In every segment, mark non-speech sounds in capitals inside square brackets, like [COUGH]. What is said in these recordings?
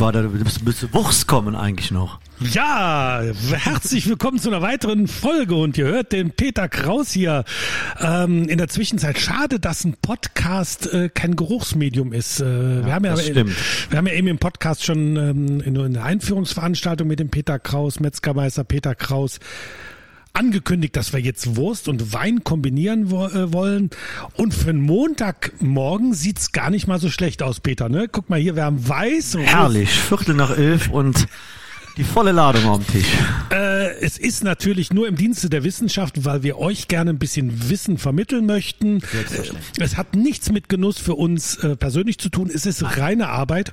Wein, war da müsste Wurst kommen eigentlich noch. Ja, herzlich willkommen zu einer weiteren Folge und ihr hört den Peter Kraus hier. Ähm, in der Zwischenzeit schade, dass ein Podcast äh, kein Geruchsmedium ist. Äh, ja, wir, haben ja, wir haben ja eben im Podcast schon ähm, in, in der Einführungsveranstaltung mit dem Peter Kraus, Metzgermeister Peter Kraus, angekündigt, dass wir jetzt Wurst und Wein kombinieren wo, äh, wollen. Und für einen Montagmorgen sieht's gar nicht mal so schlecht aus, Peter. Ne? Guck mal hier, wir haben weiß. Herrlich, Viertel nach elf und die volle Ladung am Tisch. Äh, es ist natürlich nur im Dienste der Wissenschaft, weil wir euch gerne ein bisschen Wissen vermitteln möchten. Es hat nichts mit Genuss für uns äh, persönlich zu tun. Es ist reine Arbeit.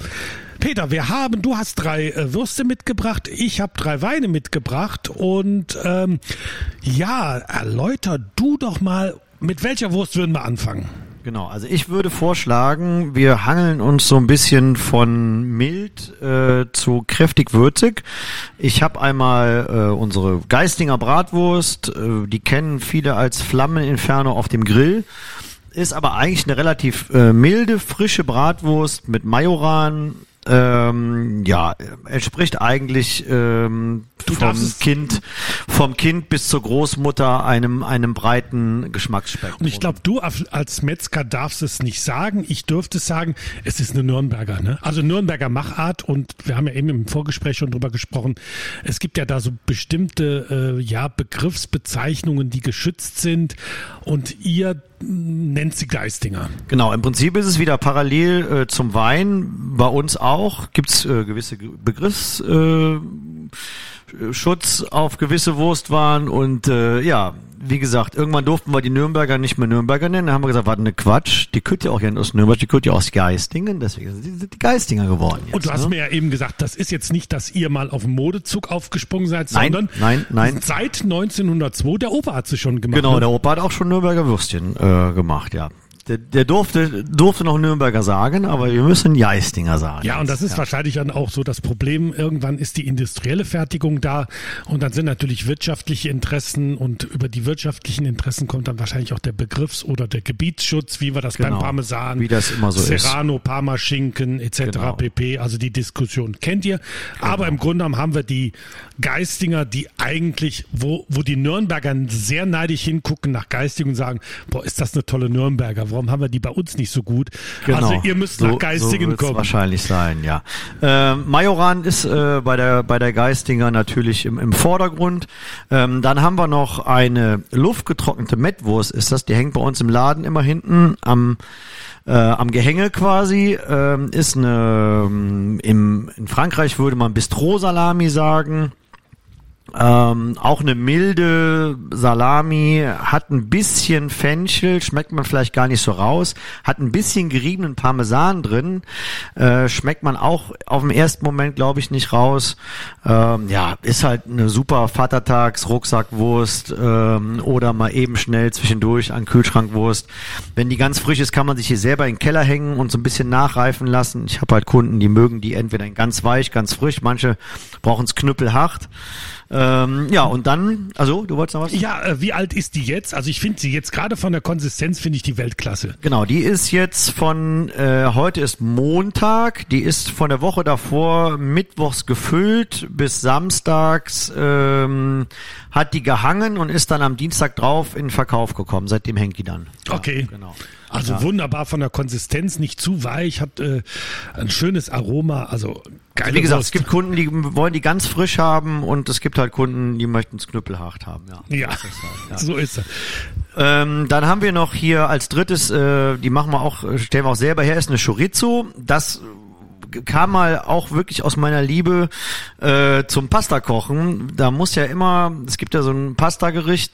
Peter, wir haben, du hast drei äh, Würste mitgebracht, ich habe drei Weine mitgebracht und ähm, ja, erläuter du doch mal, mit welcher Wurst würden wir anfangen? Genau, also ich würde vorschlagen, wir hangeln uns so ein bisschen von mild äh, zu kräftig würzig. Ich habe einmal äh, unsere Geistinger Bratwurst, äh, die kennen viele als Flammeninferno auf dem Grill. Ist aber eigentlich eine relativ äh, milde, frische Bratwurst mit Majoran, ähm, ja, entspricht eigentlich ähm, vom Kind, vom Kind bis zur Großmutter einem einem breiten Geschmacksspektrum. Und ich glaube, du als Metzger darfst es nicht sagen. Ich dürfte es sagen. Es ist eine Nürnberger, ne? Also Nürnberger Machart. Und wir haben ja eben im Vorgespräch schon drüber gesprochen. Es gibt ja da so bestimmte äh, ja Begriffsbezeichnungen, die geschützt sind. Und ihr nennt sie Geistinger. Genau, im Prinzip ist es wieder parallel äh, zum Wein. Bei uns auch gibt's äh, gewisse Begriffs. Äh, auf gewisse Wurstwaren und äh, ja, wie gesagt, irgendwann durften wir die Nürnberger nicht mehr Nürnberger nennen. Dann haben wir gesagt, warte, ne Quatsch, die könnt ja auch gerne aus Nürnberg, die könnt ja aus Geistingen, deswegen sind die Geistinger geworden. Jetzt, und du hast ne? mir ja eben gesagt, das ist jetzt nicht, dass ihr mal auf dem Modezug aufgesprungen seid, nein, sondern nein, nein. seit 1902, der Opa hat sie schon gemacht. Genau, ne? der Opa hat auch schon Nürnberger Würstchen äh, gemacht, ja. Der, der durfte, durfte noch Nürnberger sagen, aber wir müssen Jeistinger sagen. Ja, und das ist ja. wahrscheinlich dann auch so das Problem. Irgendwann ist die industrielle Fertigung da und dann sind natürlich wirtschaftliche Interessen und über die wirtschaftlichen Interessen kommt dann wahrscheinlich auch der Begriffs- oder der Gebietsschutz, wie wir das genau, beim Parmesan, wie das immer so Serrano, ist. Parmaschinken etc. Genau. pp. Also die Diskussion kennt ihr. Genau. Aber im Grunde genommen haben wir die Geistinger, die eigentlich, wo, wo die Nürnberger sehr neidisch hingucken nach Geistigen und sagen, boah, ist das eine tolle Nürnberger warum haben wir die bei uns nicht so gut? Genau. Also ihr müsst so, nach Geistigen so kommen. wahrscheinlich sein, ja. Äh, Majoran ist äh, bei der bei der Geistinger natürlich im, im Vordergrund. Ähm, dann haben wir noch eine luftgetrocknete Mettwurst, ist das? Die hängt bei uns im Laden immer hinten am äh, am Gehänge quasi ähm, ist eine im in Frankreich würde man Bistro Salami sagen ähm, auch eine milde Salami, hat ein bisschen Fenchel, schmeckt man vielleicht gar nicht so raus, hat ein bisschen geriebenen Parmesan drin, äh, schmeckt man auch auf dem ersten Moment, glaube ich, nicht raus. Ähm, ja, ist halt eine super Vatertags-Rucksackwurst ähm, oder mal eben schnell zwischendurch an Kühlschrankwurst. Wenn die ganz frisch ist, kann man sich hier selber in den Keller hängen und so ein bisschen nachreifen lassen. Ich habe halt Kunden, die mögen die entweder ganz weich, ganz frisch, manche brauchen es knüppelhart. Ähm, ja, und dann, also, du wolltest noch was? Ja, äh, wie alt ist die jetzt? Also ich finde sie jetzt gerade von der Konsistenz finde ich die Weltklasse. Genau, die ist jetzt von, äh, heute ist Montag, die ist von der Woche davor mittwochs gefüllt bis samstags ähm, hat die gehangen und ist dann am Dienstag drauf in Verkauf gekommen. Seitdem hängt die dann. Ja, okay. Genau. Also ja. wunderbar von der Konsistenz, nicht zu weich, hat äh, ein schönes Aroma, also geile also Wie gesagt, Wurst. es gibt Kunden, die wollen die ganz frisch haben und es gibt halt Kunden, die möchten es knüppelhart haben. Ja, ja, halt, ja. [LAUGHS] so ist es. Ähm, dann haben wir noch hier als drittes, äh, die machen wir auch, stellen wir auch selber her, ist eine Chorizo. Das kam mal auch wirklich aus meiner Liebe äh, zum Pasta kochen. Da muss ja immer, es gibt ja so ein Pasta-Gericht,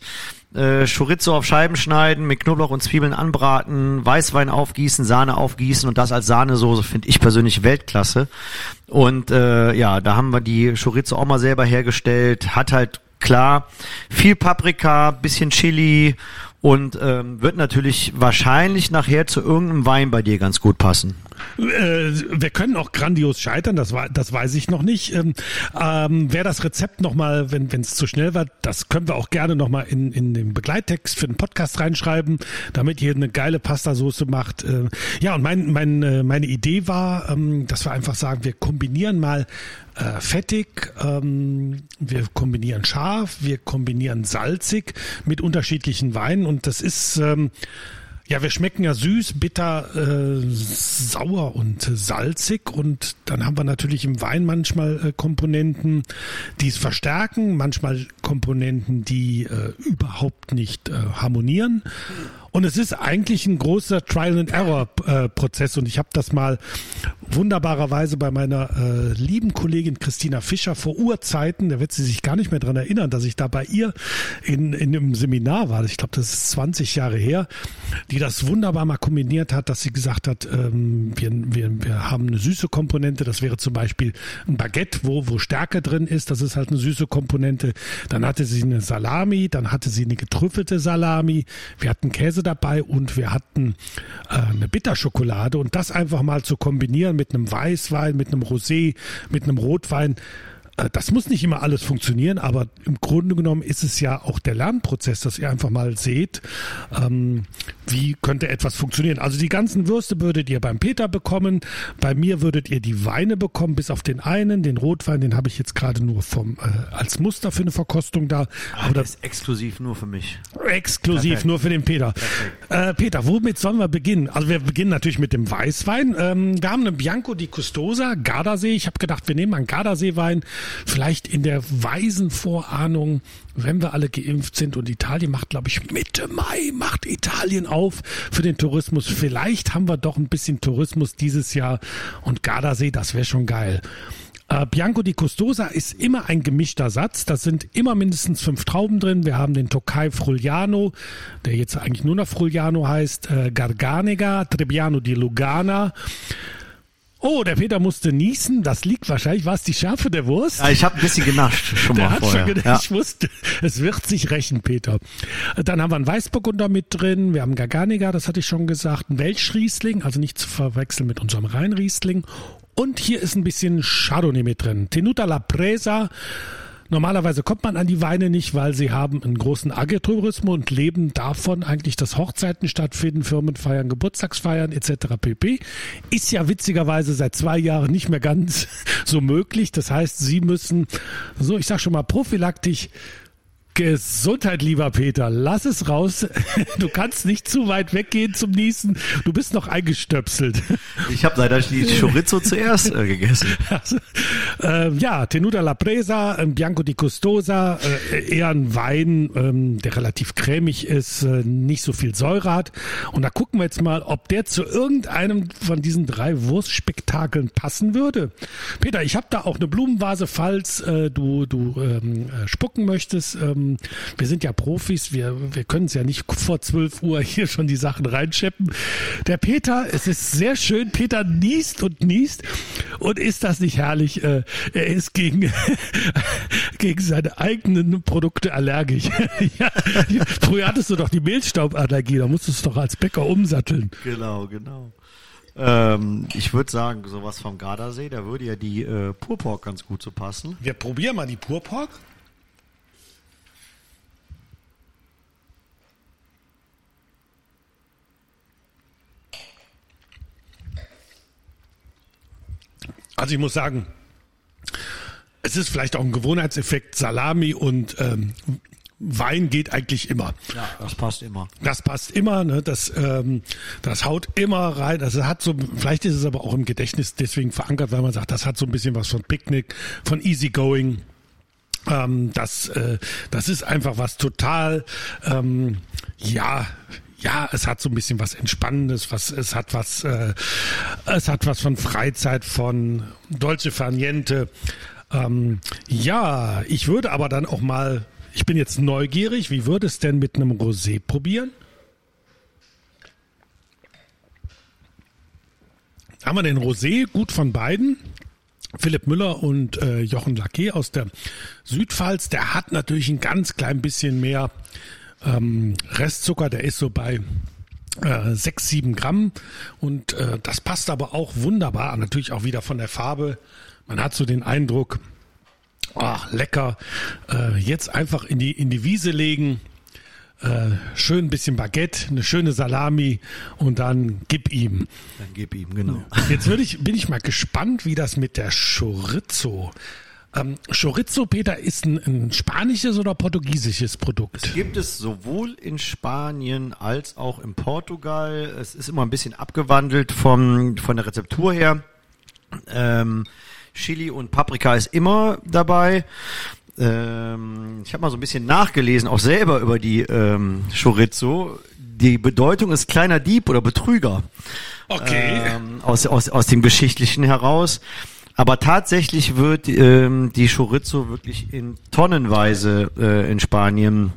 äh, Chorizo auf Scheiben schneiden, mit Knoblauch und Zwiebeln anbraten, Weißwein aufgießen, Sahne aufgießen und das als Sahnesoße finde ich persönlich Weltklasse. Und äh, ja, da haben wir die Chorizo auch mal selber hergestellt, hat halt klar viel Paprika, bisschen Chili und ähm, wird natürlich wahrscheinlich nachher zu irgendeinem Wein bei dir ganz gut passen. Äh, wir können auch grandios scheitern, das, das weiß ich noch nicht. Ähm, ähm, wer das Rezept nochmal, wenn es zu schnell war, das können wir auch gerne nochmal in, in den Begleittext für den Podcast reinschreiben, damit ihr eine geile Pastasoße macht. Äh, ja, und mein, mein, äh, meine Idee war, ähm, dass wir einfach sagen, wir kombinieren mal äh, fettig, ähm, wir kombinieren scharf, wir kombinieren salzig mit unterschiedlichen Weinen und das ist ähm, ja, wir schmecken ja süß, bitter, äh, sauer und salzig und dann haben wir natürlich im Wein manchmal äh, Komponenten, die es verstärken, manchmal Komponenten, die äh, überhaupt nicht äh, harmonieren. Und es ist eigentlich ein großer Trial-and-Error-Prozess. Und ich habe das mal wunderbarerweise bei meiner äh, lieben Kollegin Christina Fischer vor Urzeiten, da wird sie sich gar nicht mehr dran erinnern, dass ich da bei ihr in, in einem Seminar war. Ich glaube, das ist 20 Jahre her, die das wunderbar mal kombiniert hat, dass sie gesagt hat, ähm, wir, wir, wir haben eine süße Komponente. Das wäre zum Beispiel ein Baguette, wo, wo Stärke drin ist. Das ist halt eine süße Komponente. Dann hatte sie eine Salami, dann hatte sie eine getrüffelte Salami. Wir hatten Käse Käse dabei und wir hatten äh, eine Bitterschokolade und das einfach mal zu kombinieren mit einem Weißwein, mit einem Rosé, mit einem Rotwein, das muss nicht immer alles funktionieren, aber im Grunde genommen ist es ja auch der Lernprozess, dass ihr einfach mal seht, ähm, wie könnte etwas funktionieren. Also die ganzen Würste würdet ihr beim Peter bekommen, bei mir würdet ihr die Weine bekommen, bis auf den einen, den Rotwein, den habe ich jetzt gerade nur vom äh, als Muster für eine Verkostung da. Aber das ist exklusiv nur für mich. Exklusiv Perfekt. nur für den Peter. Äh, Peter, womit sollen wir beginnen? Also wir beginnen natürlich mit dem Weißwein. Ähm, wir haben einen Bianco di Custosa, Gardasee. Ich habe gedacht, wir nehmen einen Gardasee-Wein vielleicht in der weisen Vorahnung, wenn wir alle geimpft sind und Italien macht, glaube ich, Mitte Mai macht Italien auf für den Tourismus. Vielleicht haben wir doch ein bisschen Tourismus dieses Jahr und Gardasee, das wäre schon geil. Äh, Bianco di Custosa ist immer ein gemischter Satz. Da sind immer mindestens fünf Trauben drin. Wir haben den Tokai Frugliano, der jetzt eigentlich nur noch Frugliano heißt, äh, Garganega, Trebbiano di Lugana. Oh, der Peter musste niesen. Das liegt wahrscheinlich, war es die Schärfe der Wurst? Ja, ich habe ein bisschen genascht schon der mal hat vorher. Schon gedacht, ja. Ich wusste, es wird sich rächen, Peter. Dann haben wir einen Weißburgunder mit drin. Wir haben Garganiga, das hatte ich schon gesagt. Ein Welschriesling, also nicht zu verwechseln mit unserem Rheinriesling. Und hier ist ein bisschen Chardonnay mit drin. Tenuta la Presa Normalerweise kommt man an die Weine nicht, weil sie haben einen großen Agritourismus und leben davon eigentlich, dass Hochzeiten stattfinden, Firmenfeiern, Geburtstagsfeiern etc. pp. Ist ja witzigerweise seit zwei Jahren nicht mehr ganz [LAUGHS] so möglich. Das heißt, sie müssen, so ich sag schon mal prophylaktisch Gesundheit, lieber Peter. Lass es raus. [LAUGHS] Du kannst nicht zu weit weggehen zum Niesen. Du bist noch eingestöpselt. Ich habe leider die Chorizo [LAUGHS] zuerst äh, gegessen. Also, äh, ja, Tenuta la Presa, äh, Bianco di Custosa, äh, eher ein Wein, ähm, der relativ cremig ist, äh, nicht so viel Säure hat. Und da gucken wir jetzt mal, ob der zu irgendeinem von diesen drei Wurstspektakeln passen würde. Peter, ich habe da auch eine Blumenvase, falls äh, du, du ähm, spucken möchtest. Ähm, wir sind ja Profis, wir, wir können es ja nicht vor 12 Uhr hier schon die Sachen reinscheppen. Der Peter, es ist sehr schön, Peter niest und niest. Und ist das nicht herrlich? Äh, er ist gegen, [LAUGHS] gegen seine eigenen Produkte allergisch. [LAUGHS] ja, früher hattest du doch die Mehlstauballergie, da musstest du doch als Bäcker umsatteln. Genau, genau. Ähm, ich würde sagen, sowas vom Gardasee, da würde ja die äh, Purpork ganz gut zu so passen. Wir probieren mal die Purpork. Also ich muss sagen, es ist vielleicht auch ein Gewohnheitseffekt. Salami und ähm, Wein geht eigentlich immer. Ja, das passt immer. Das passt immer, ne? Das, ähm, das haut immer rein. Das hat so, vielleicht ist es aber auch im Gedächtnis deswegen verankert, weil man sagt, das hat so ein bisschen was von Picknick, von Easygoing. Ähm, das, äh, das ist einfach was total, ähm, ja, ja, es hat so ein bisschen was Entspannendes, was es hat was, äh, es hat was von Freizeit, von Dolce Farniente. Ähm, ja, ich würde aber dann auch mal, ich bin jetzt neugierig, wie würde es denn mit einem Rosé probieren? Haben wir den Rosé gut von beiden? Philipp Müller und äh, Jochen Lacquet aus der Südpfalz, der hat natürlich ein ganz klein bisschen mehr Ähm, Restzucker, der ist so bei äh, 6, 7 Gramm und äh, das passt aber auch wunderbar, natürlich auch wieder von der Farbe. Man hat so den Eindruck, ach, lecker, äh, jetzt einfach in die, in die Wiese legen, äh, schön ein bisschen Baguette, eine schöne Salami und dann gib ihm. Dann gib ihm, genau. Jetzt würde ich, bin ich mal gespannt, wie das mit der Chorizo. Ähm, Chorizo, Peter, ist ein, ein spanisches oder portugiesisches Produkt? Gibt es sowohl in Spanien als auch in Portugal. Es ist immer ein bisschen abgewandelt vom, von der Rezeptur her. Ähm, Chili und Paprika ist immer dabei. Ähm, ich habe mal so ein bisschen nachgelesen, auch selber über die ähm, Chorizo. Die Bedeutung ist kleiner Dieb oder Betrüger. Okay. Ähm, aus, aus, aus dem Geschichtlichen heraus. Aber tatsächlich wird ähm, die Chorizo wirklich in tonnenweise äh, in Spanien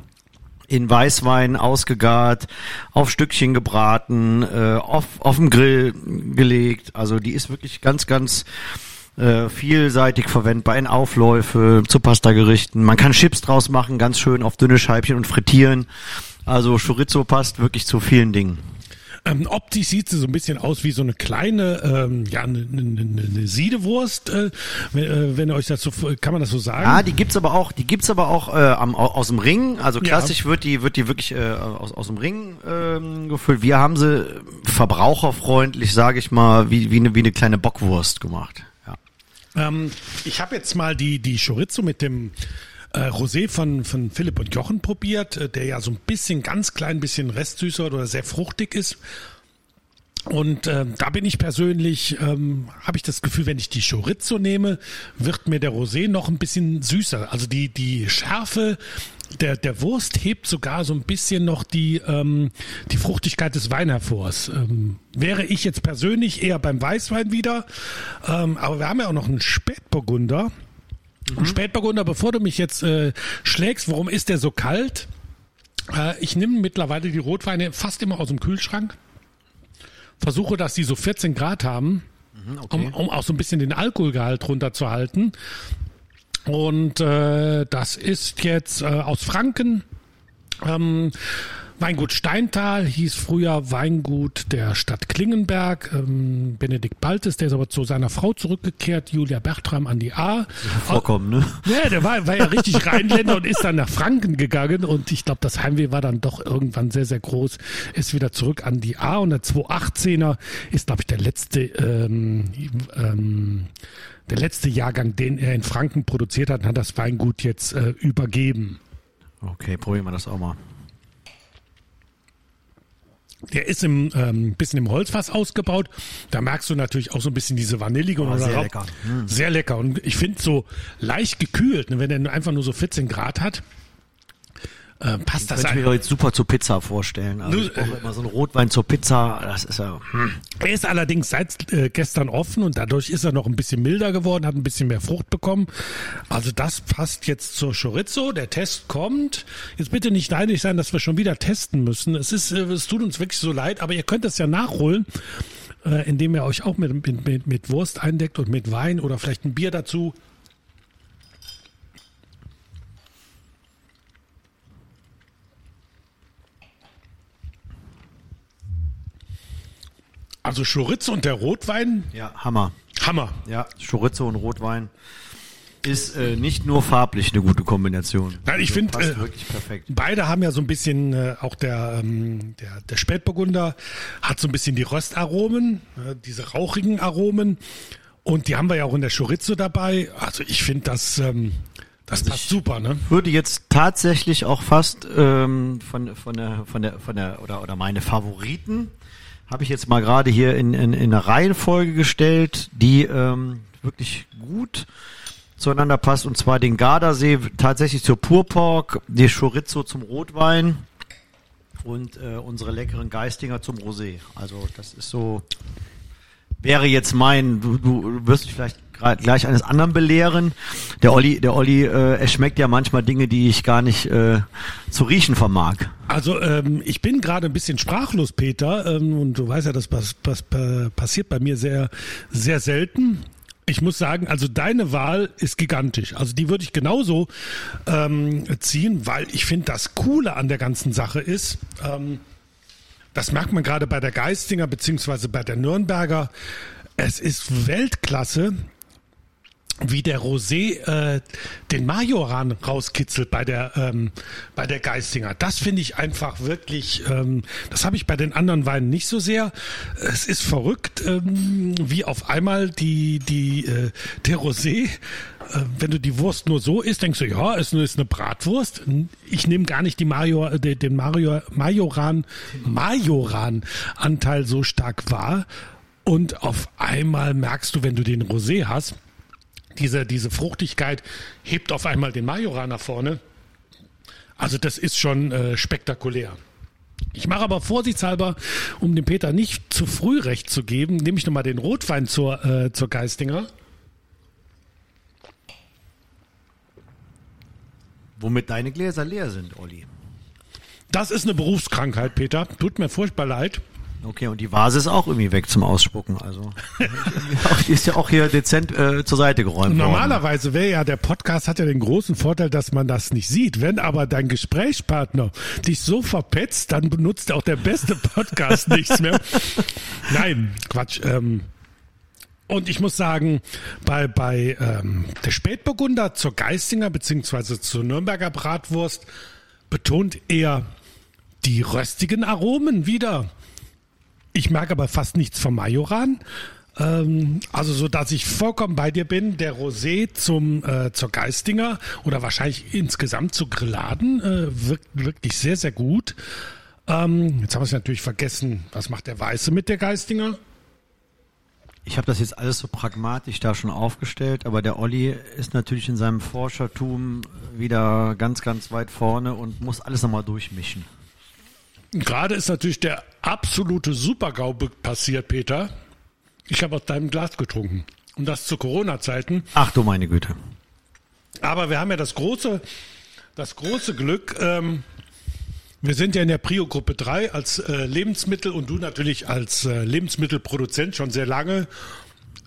in Weißwein ausgegart, auf Stückchen gebraten, äh, auf, auf dem Grill gelegt. Also die ist wirklich ganz, ganz äh, vielseitig verwendbar in Aufläufe, zu Pastagerichten. Man kann Chips draus machen, ganz schön auf dünne Scheibchen und frittieren. Also Chorizo passt wirklich zu vielen Dingen. Ähm, optisch sieht sie so ein bisschen aus wie so eine kleine, ähm, ja, eine, eine, eine Siedewurst, äh, wenn, äh, wenn ihr euch dazu, kann man das so sagen? Ja, die gibt's aber auch, die gibt's aber auch äh, am, aus dem Ring. Also klassisch ja. wird die, wird die wirklich äh, aus, aus dem Ring ähm, gefüllt. Wir haben sie verbraucherfreundlich, sage ich mal, wie, wie, eine, wie eine kleine Bockwurst gemacht. Ja. Ähm, ich habe jetzt mal die, die Chorizo mit dem äh, Rosé von, von Philipp und Jochen probiert, äh, der ja so ein bisschen, ganz klein bisschen restsüßer oder sehr fruchtig ist. Und äh, da bin ich persönlich, ähm, habe ich das Gefühl, wenn ich die Chorizo nehme, wird mir der Rosé noch ein bisschen süßer. Also die, die Schärfe der, der Wurst hebt sogar so ein bisschen noch die, ähm, die Fruchtigkeit des Wein hervor. Ähm, wäre ich jetzt persönlich eher beim Weißwein wieder. Ähm, aber wir haben ja auch noch einen Spätburgunder. Mhm. Spätburgunder, bevor du mich jetzt äh, schlägst, warum ist der so kalt? Äh, ich nehme mittlerweile die Rotweine fast immer aus dem Kühlschrank versuche, dass die so 14 Grad haben, mhm, okay. um, um auch so ein bisschen den Alkoholgehalt runterzuhalten. Und äh, das ist jetzt äh, aus Franken. Ähm, Weingut Steintal hieß früher Weingut der Stadt Klingenberg. Ähm, Benedikt Baltes, der ist aber zu seiner Frau zurückgekehrt, Julia Bertram an die A. Vorkommen, ne? Ja, der war, war ja richtig Rheinländer und ist dann nach Franken gegangen und ich glaube, das Heimweh war dann doch irgendwann sehr, sehr groß. Ist wieder zurück an die A und der 218er ist, glaube ich, der letzte ähm, ähm, der letzte Jahrgang, den er in Franken produziert hat, hat das Weingut jetzt äh, übergeben. Okay, probieren wir das auch mal. Der ist im ähm, bisschen im Holzfass ausgebaut. Da merkst du natürlich auch so ein bisschen diese vanillige oh, sehr lecker. Hm. Sehr lecker. Und ich finde so leicht gekühlt, ne, wenn er einfach nur so 14 Grad hat. Äh, passt das Könnte ich mir jetzt super zur Pizza vorstellen. Also ich brauche immer so einen Rotwein zur Pizza. Das ist ja. Hm. Er ist allerdings seit äh, gestern offen und dadurch ist er noch ein bisschen milder geworden, hat ein bisschen mehr Frucht bekommen. Also das passt jetzt zur Chorizo. Der Test kommt. Jetzt bitte nicht neidisch sein, dass wir schon wieder testen müssen. Es ist, äh, es tut uns wirklich so leid, aber ihr könnt das ja nachholen äh, indem ihr euch auch mit, mit, mit Wurst eindeckt und mit Wein oder vielleicht ein Bier dazu. Also Chorizo und der Rotwein? Ja, Hammer. Hammer. Ja, Chorizo und Rotwein ist äh, nicht nur farblich eine gute Kombination. Nein, ich also finde äh, wirklich perfekt. Beide haben ja so ein bisschen äh, auch der ähm, der der Spätburgunder hat so ein bisschen die Röstaromen, äh, diese rauchigen Aromen und die haben wir ja auch in der Chorizo dabei. Also ich finde das ähm, das also passt super, ne? Würde jetzt tatsächlich auch fast ähm, von von der von der von der oder oder meine Favoriten habe ich jetzt mal gerade hier in, in, in eine Reihenfolge gestellt, die ähm, wirklich gut zueinander passt. Und zwar den Gardasee tatsächlich zur Purpork, die Chorizo zum Rotwein und äh, unsere leckeren Geistinger zum Rosé. Also das ist so, wäre jetzt mein, du, du wirst dich vielleicht gleich eines anderen belehren. Der Olli, der Olli, äh, er schmeckt ja manchmal Dinge, die ich gar nicht äh, zu riechen vermag. Also ähm, ich bin gerade ein bisschen sprachlos, Peter, ähm, und du weißt ja, das pass, pass, passiert bei mir sehr, sehr selten. Ich muss sagen, also deine Wahl ist gigantisch. Also die würde ich genauso ähm, ziehen, weil ich finde, das Coole an der ganzen Sache ist, ähm, das merkt man gerade bei der Geistinger beziehungsweise bei der Nürnberger, es ist Weltklasse, wie der Rosé äh, den Majoran rauskitzelt bei der ähm, bei der Geistinger. Das finde ich einfach wirklich. Ähm, das habe ich bei den anderen Weinen nicht so sehr. Es ist verrückt, ähm, wie auf einmal die die äh, der Rosé. Äh, wenn du die Wurst nur so isst, denkst du, ja, es ist eine Bratwurst. Ich nehme gar nicht die Major, den Mario, Majoran, Majoran-Anteil so stark wahr. Und auf einmal merkst du, wenn du den Rosé hast, diese, diese Fruchtigkeit hebt auf einmal den Majoran nach vorne. Also das ist schon äh, spektakulär. Ich mache aber vorsichtshalber, um dem Peter nicht zu früh recht zu geben, nehme ich nochmal den Rotwein zur, äh, zur Geistinger. Womit deine Gläser leer sind, Olli. Das ist eine Berufskrankheit, Peter. Tut mir furchtbar leid. Okay, und die Vase ist auch irgendwie weg zum Ausspucken. Also [LAUGHS] die ist ja auch hier dezent äh, zur Seite geräumt Normalerweise wäre ja der Podcast hat ja den großen Vorteil, dass man das nicht sieht. Wenn aber dein Gesprächspartner dich so verpetzt, dann benutzt auch der beste Podcast [LAUGHS] nichts mehr. Nein, Quatsch. Ähm, und ich muss sagen, bei, bei ähm, der Spätburgunder zur Geistinger beziehungsweise zur Nürnberger Bratwurst betont er die röstigen Aromen wieder. Ich mag aber fast nichts vom Majoran. Ähm, also so, dass ich vollkommen bei dir bin. Der Rosé zum äh, zur Geistinger oder wahrscheinlich insgesamt zu Grilladen äh, wirkt wirklich sehr sehr gut. Ähm, jetzt haben wir es natürlich vergessen. Was macht der Weiße mit der Geistinger? Ich habe das jetzt alles so pragmatisch da schon aufgestellt, aber der Olli ist natürlich in seinem Forschertum wieder ganz, ganz weit vorne und muss alles nochmal durchmischen. Gerade ist natürlich der absolute Supergau passiert, Peter. Ich habe aus deinem Glas getrunken. Und das zu Corona-Zeiten. Ach du meine Güte. Aber wir haben ja das große, das große Glück, ähm, wir sind ja in der Prio-Gruppe 3 als äh, Lebensmittel und du natürlich als äh, Lebensmittelproduzent schon sehr lange.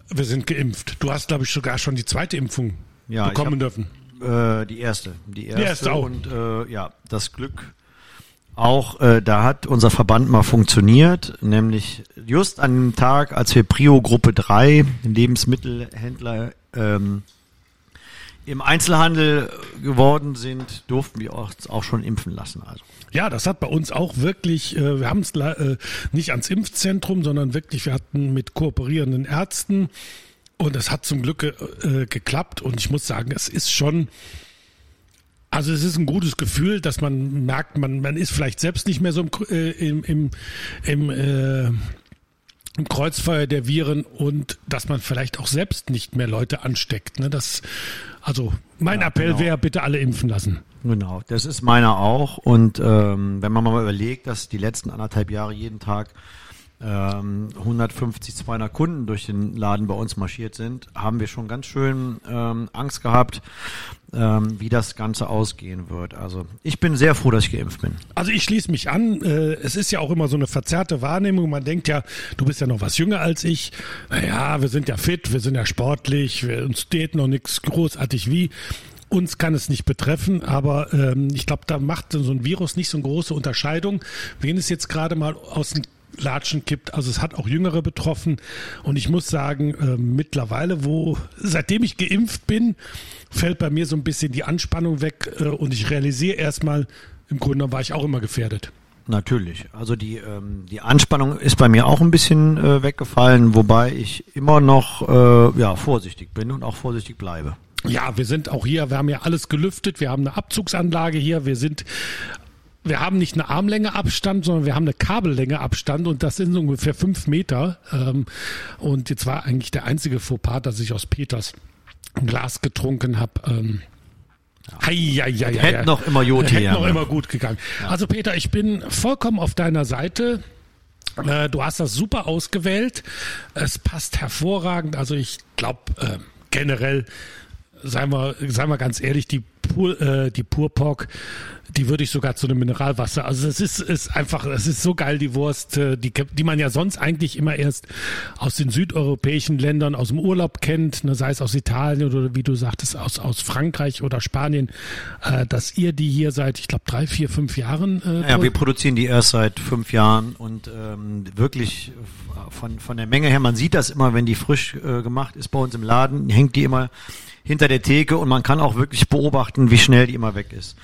Wir sind geimpft. Du hast, glaube ich, sogar schon die zweite Impfung ja, bekommen hab, dürfen. Äh, die erste. Die erste, die erste auch. Und äh, ja, das Glück auch äh, da hat unser Verband mal funktioniert, nämlich just an dem Tag, als wir Prio Gruppe 3, Lebensmittelhändler, ähm, im Einzelhandel geworden sind, durften wir uns auch schon impfen lassen. Also. Ja, das hat bei uns auch wirklich, äh, wir haben es äh, nicht ans Impfzentrum, sondern wirklich, wir hatten mit kooperierenden Ärzten und es hat zum Glück äh, geklappt und ich muss sagen, es ist schon also es ist ein gutes Gefühl, dass man merkt, man, man ist vielleicht selbst nicht mehr so im, äh, im, im, im, äh, im Kreuzfeuer der Viren und dass man vielleicht auch selbst nicht mehr Leute ansteckt. Ne? Das, also mein ja, Appell genau. wäre, bitte alle impfen lassen. Genau, das ist meiner auch. Und ähm, wenn man mal überlegt, dass die letzten anderthalb Jahre jeden Tag 150, ähm, 200 Kunden durch den Laden bei uns marschiert sind, haben wir schon ganz schön ähm, Angst gehabt, ähm, wie das Ganze ausgehen wird. Also ich bin sehr froh, dass ich geimpft bin. Also ich schließe mich an. Äh, es ist ja auch immer so eine verzerrte Wahrnehmung. Man denkt ja, du bist ja noch was jünger als ich. Naja, wir sind ja fit, wir sind ja sportlich, wir, uns steht noch nichts großartig wie. Uns kann es nicht betreffen, aber ähm, ich glaube, da macht so ein Virus nicht so eine große Unterscheidung. Wen es jetzt gerade mal aus dem Latschen kippt. Also es hat auch Jüngere betroffen. Und ich muss sagen, äh, mittlerweile, wo, seitdem ich geimpft bin, fällt bei mir so ein bisschen die Anspannung weg äh, und ich realisiere erstmal, im Grunde war ich auch immer gefährdet. Natürlich. Also die, ähm, die Anspannung ist bei mir auch ein bisschen äh, weggefallen, wobei ich immer noch äh, ja, vorsichtig bin und auch vorsichtig bleibe. Ja, wir sind auch hier, wir haben ja alles gelüftet, wir haben eine Abzugsanlage hier, wir sind wir haben nicht eine Armlänge Abstand, sondern wir haben eine Kabellänge Abstand und das sind so ungefähr fünf Meter. Ähm, und jetzt war eigentlich der einzige Fauxpas, dass ich aus Peters Glas getrunken habe. Ähm, ja. Hei, hei, hei, hätte noch immer Jod Hätte noch immer gut gegangen. Ja. Also Peter, ich bin vollkommen auf deiner Seite. Äh, du hast das super ausgewählt. Es passt hervorragend. Also ich glaube äh, generell, seien wir, seien wir ganz ehrlich, die Pur, äh, die Purpok die würde ich sogar zu einem Mineralwasser. Also es ist, ist einfach, es ist so geil, die Wurst, äh, die, die man ja sonst eigentlich immer erst aus den südeuropäischen Ländern, aus dem Urlaub kennt, ne, sei es aus Italien oder wie du sagtest, aus, aus Frankreich oder Spanien, äh, dass ihr die hier seit, ich glaube, drei, vier, fünf Jahren. Äh, ja, wir produzieren die erst seit fünf Jahren und ähm, wirklich von, von der Menge her, man sieht das immer, wenn die frisch äh, gemacht ist bei uns im Laden, hängt die immer hinter der Theke und man kann auch wirklich beobachten, wie schnell die immer weg ist.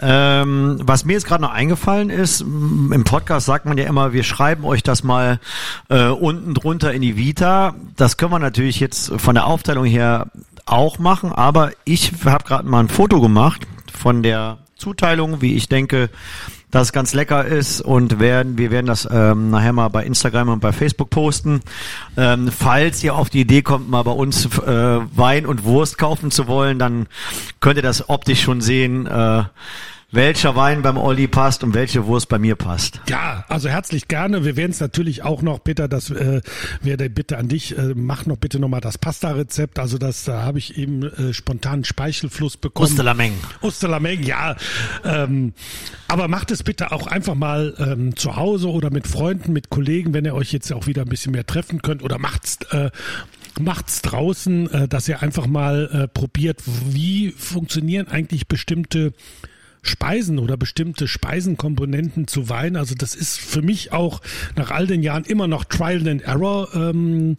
Ähm, was mir jetzt gerade noch eingefallen ist, im Podcast sagt man ja immer, wir schreiben euch das mal äh, unten drunter in die Vita. Das können wir natürlich jetzt von der Aufteilung her auch machen, aber ich habe gerade mal ein Foto gemacht von der Zuteilung, wie ich denke, dass es ganz lecker ist und werden, wir werden das ähm, nachher mal bei Instagram und bei Facebook posten. Ähm, falls ihr auf die Idee kommt, mal bei uns äh, Wein und Wurst kaufen zu wollen, dann könnt ihr das optisch schon sehen. Äh, welcher Wein beim Olli passt und welche Wurst bei mir passt. Ja, also herzlich gerne. Wir werden es natürlich auch noch, Peter, das äh, wäre bitte an dich, äh, mach noch bitte nochmal das Pasta-Rezept. Also das da habe ich eben äh, spontan Speichelfluss bekommen. Osterlameng. Osterlameng, ja. Ähm, aber macht es bitte auch einfach mal ähm, zu Hause oder mit Freunden, mit Kollegen, wenn ihr euch jetzt auch wieder ein bisschen mehr treffen könnt oder macht's äh, macht's draußen, äh, dass ihr einfach mal äh, probiert, wie funktionieren eigentlich bestimmte Speisen oder bestimmte Speisenkomponenten zu Wein. Also das ist für mich auch nach all den Jahren immer noch Trial and Error, ähm,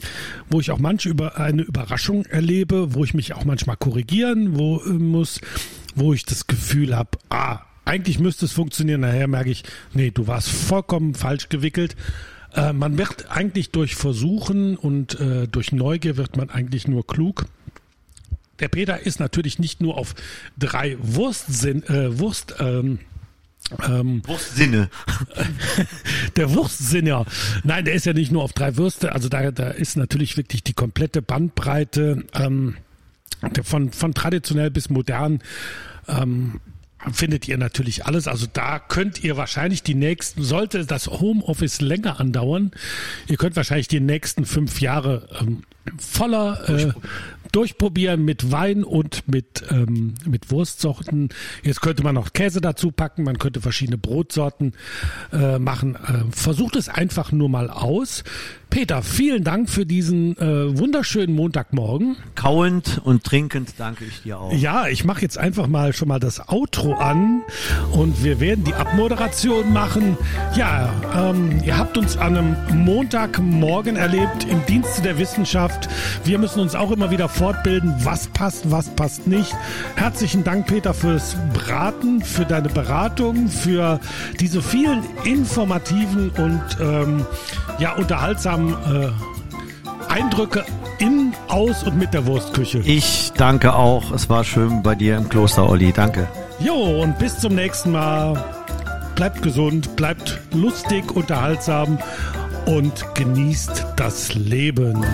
wo ich auch manche über eine Überraschung erlebe, wo ich mich auch manchmal korrigieren wo, äh, muss, wo ich das Gefühl habe, ah, eigentlich müsste es funktionieren. Nachher merke ich, nee, du warst vollkommen falsch gewickelt. Äh, man wird eigentlich durch Versuchen und äh, durch Neugier wird man eigentlich nur klug. Der Peter ist natürlich nicht nur auf drei Wurstsinn, äh, Wurst, ähm, ähm, Wurstsinne. [LAUGHS] der Wurstsinner. Nein, der ist ja nicht nur auf drei Würste. Also da, da ist natürlich wirklich die komplette Bandbreite ähm, von, von traditionell bis modern. Ähm, findet ihr natürlich alles. Also da könnt ihr wahrscheinlich die nächsten, sollte das Homeoffice länger andauern, ihr könnt wahrscheinlich die nächsten fünf Jahre ähm, voller äh, durchprobieren mit Wein und mit, ähm, mit Wurstsorten. Jetzt könnte man noch Käse dazu packen, man könnte verschiedene Brotsorten äh, machen. Äh, versucht es einfach nur mal aus. Peter, vielen Dank für diesen äh, wunderschönen Montagmorgen. Kauend und trinkend danke ich dir auch. Ja, ich mache jetzt einfach mal schon mal das Outro an und wir werden die Abmoderation machen. Ja, ähm, ihr habt uns an einem Montagmorgen erlebt im Dienste der Wissenschaft. Wir müssen uns auch immer wieder fortbilden, was passt, was passt nicht. Herzlichen Dank, Peter, fürs Braten, für deine Beratung, für diese vielen informativen und ähm, ja, unterhaltsamen äh, Eindrücke in, aus und mit der Wurstküche. Ich danke auch. Es war schön bei dir im Kloster, Olli. Danke. Jo, und bis zum nächsten Mal. Bleibt gesund, bleibt lustig, unterhaltsam und genießt das Leben.